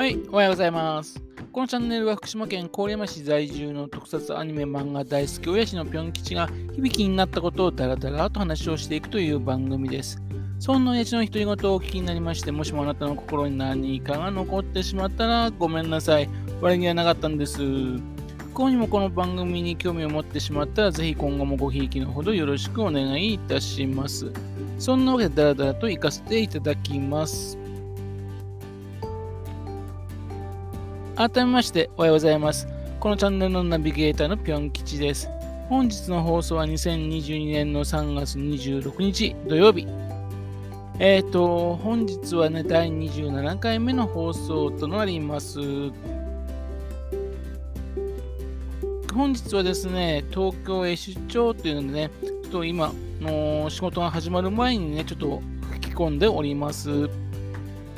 はい、おはようございます。このチャンネルは福島県郡山市在住の特撮アニメ漫画大好き親父のぴょん吉が響きになったことをダラダラと話をしていくという番組です。そんな親父の独り言をお聞きになりまして、もしもあなたの心に何かが残ってしまったらごめんなさい。悪気はなかったんです。不幸にもこの番組に興味を持ってしまったら、ぜひ今後もごひいきのほどよろしくお願いいたします。そんなわけでダラダラと行かせていただきます。改めましておはようございます。このチャンネルのナビゲーターのぴょん吉です。本日の放送は2022年の3月26日土曜日。えっ、ー、と、本日はね、第27回目の放送となります。本日はですね、東京へ出張というのでね、ちょっと今の仕事が始まる前にね、ちょっと吹き込んでおります。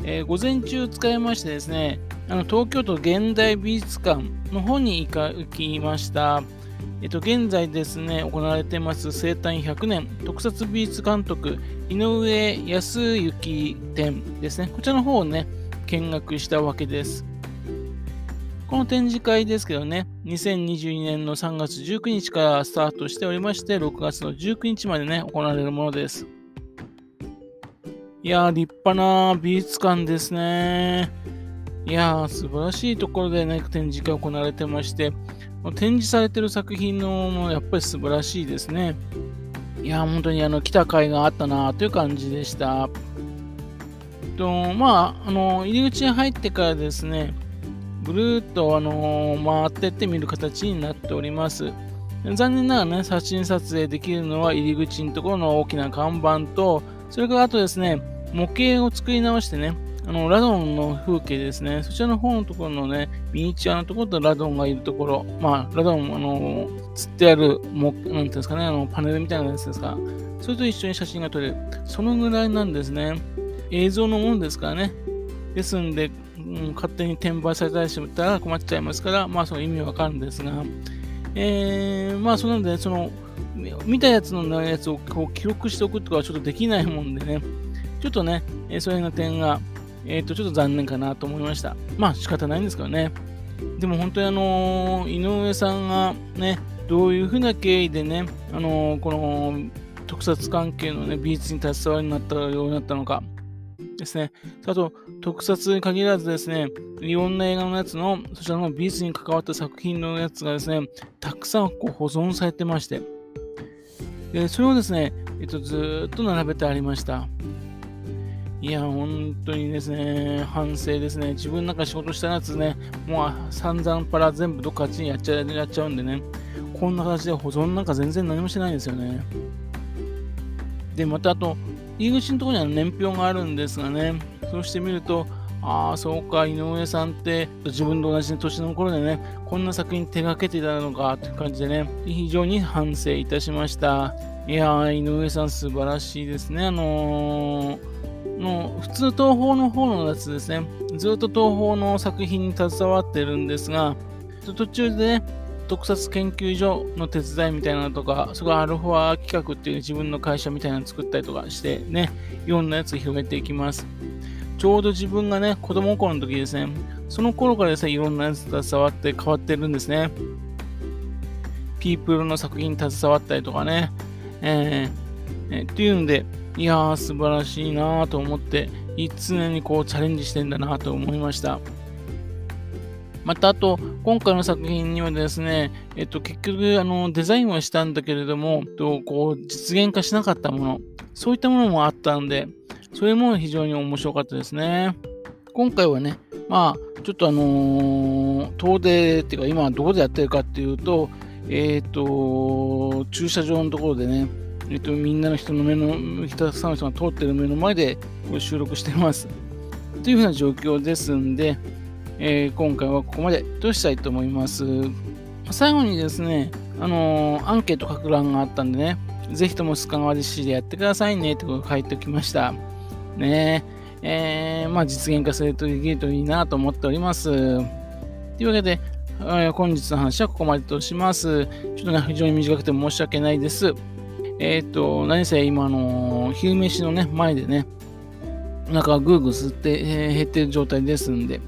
えー、午前中使いましてですね、あの東京都現代美術館の方に行きました。えっと、現在ですね、行われてます生誕100年特撮美術監督井上康之展ですね。こちらの方をね、見学したわけです。この展示会ですけどね、2022年の3月19日からスタートしておりまして、6月の19日までね、行われるものです。いやー、立派な美術館ですね。いやー、素晴らしいところでね、展示会行われてまして、展示されてる作品のもやっぱり素晴らしいですね。いやー、本当にあの来た甲斐があったなという感じでした。とまあ、あの入り口に入ってからですね、ぐるっとあの回ってって見る形になっております。残念ながらね、写真撮影できるのは入り口のところの大きな看板と、それからあとですね、模型を作り直してね、あの、ラドンの風景ですね。そちらの方のところのね、ミニチュアのところとラドンがいるところ。まあ、ラドン、あの、釣ってある、もなんていうんですかね、あの、パネルみたいなやつですか。それと一緒に写真が撮れる。そのぐらいなんですね。映像のものですからね。ですんで、うん、勝手に転売されたりしたら困っちゃいますから、まあ、その意味わかるんですが、えー、まあ、そので、その、見たやつのやつをこう記録しておくとかはちょっとできないもんでね、ちょっとね、そういう点が、えっ、ー、と、ちょっと残念かなと思いました。まあ仕方ないんですけどね。でも本当にあの井上さんがね、どういうふうな経緯でね、あのこの特撮関係のね、美術に携わるようになったようになったのかですね。あと、特撮に限らずですね、いろんな映画のやつの、そちらの美術に関わった作品のやつがですね、たくさんこう保存されてまして、でそれをですね、えっと、ずっと並べてありました。いや、本当にですね、反省ですね。自分なんか仕事したやつね、もう散々パラ全部どっかあっちにやっちゃやっちゃうんでね、こんな形で保存なんか全然何もしてないんですよね。で、またあと、入り口のところには年表があるんですがね、そうしてみると、ああ、そうか、井上さんって自分と同じ年の頃でね、こんな作品手がけていたのかっていう感じでね、非常に反省いたしました。いやー、井上さん素晴らしいですね。あのーの普通東宝の方のやつですね、ずっと東宝の作品に携わってるんですが、途中でね、特撮研究所の手伝いみたいなのとか、そこアルファ企画っていう自分の会社みたいなの作ったりとかしてね、いろんなやつ広げていきます。ちょうど自分がね、子供の頃の時ですね、その頃からですね、いろんなやつ携わって変わってるんですね。ピープルの作品に携わったりとかね、えー、えー、っていうんで、いやー、素晴らしいなーと思って、常にこうチャレンジしてんだなと思いました。また、あと、今回の作品にはですね、えっと、結局、あの、デザインはしたんだけれども、とこう、実現化しなかったもの、そういったものもあったんで、それも非常に面白かったですね。今回はね、まあ、ちょっとあのー、遠出っていうか、今どこでやってるかっていうと、えっ、と、駐車場のところでね、えっと、みんなの人の目の、たくさんの人が通ってる目の前で収録してます。というふうな状況ですんで、えー、今回はここまでとしたいと思います。最後にですね、あのー、アンケート書く欄があったんでね、ぜひともスカワリ市でやってくださいねってことを書いておきました。ねえ、えー、まあ実現化するとできるといいなと思っております。というわけで、本日の話はここまでとします。ちょっとね、非常に短くて申し訳ないです。えっ、と、何せ今の昼飯のね、前でね、お腹がぐーぐー吸って、えー、減ってる状態ですんで、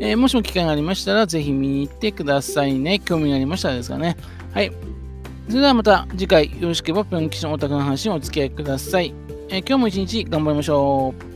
えー、もしも機会がありましたら、ぜひ見に行ってくださいね。興味がありましたらですかね。はい。それではまた次回、よろしければぴょん吉のオタクの話にお付き合いください。え、今日も一日頑張りましょう。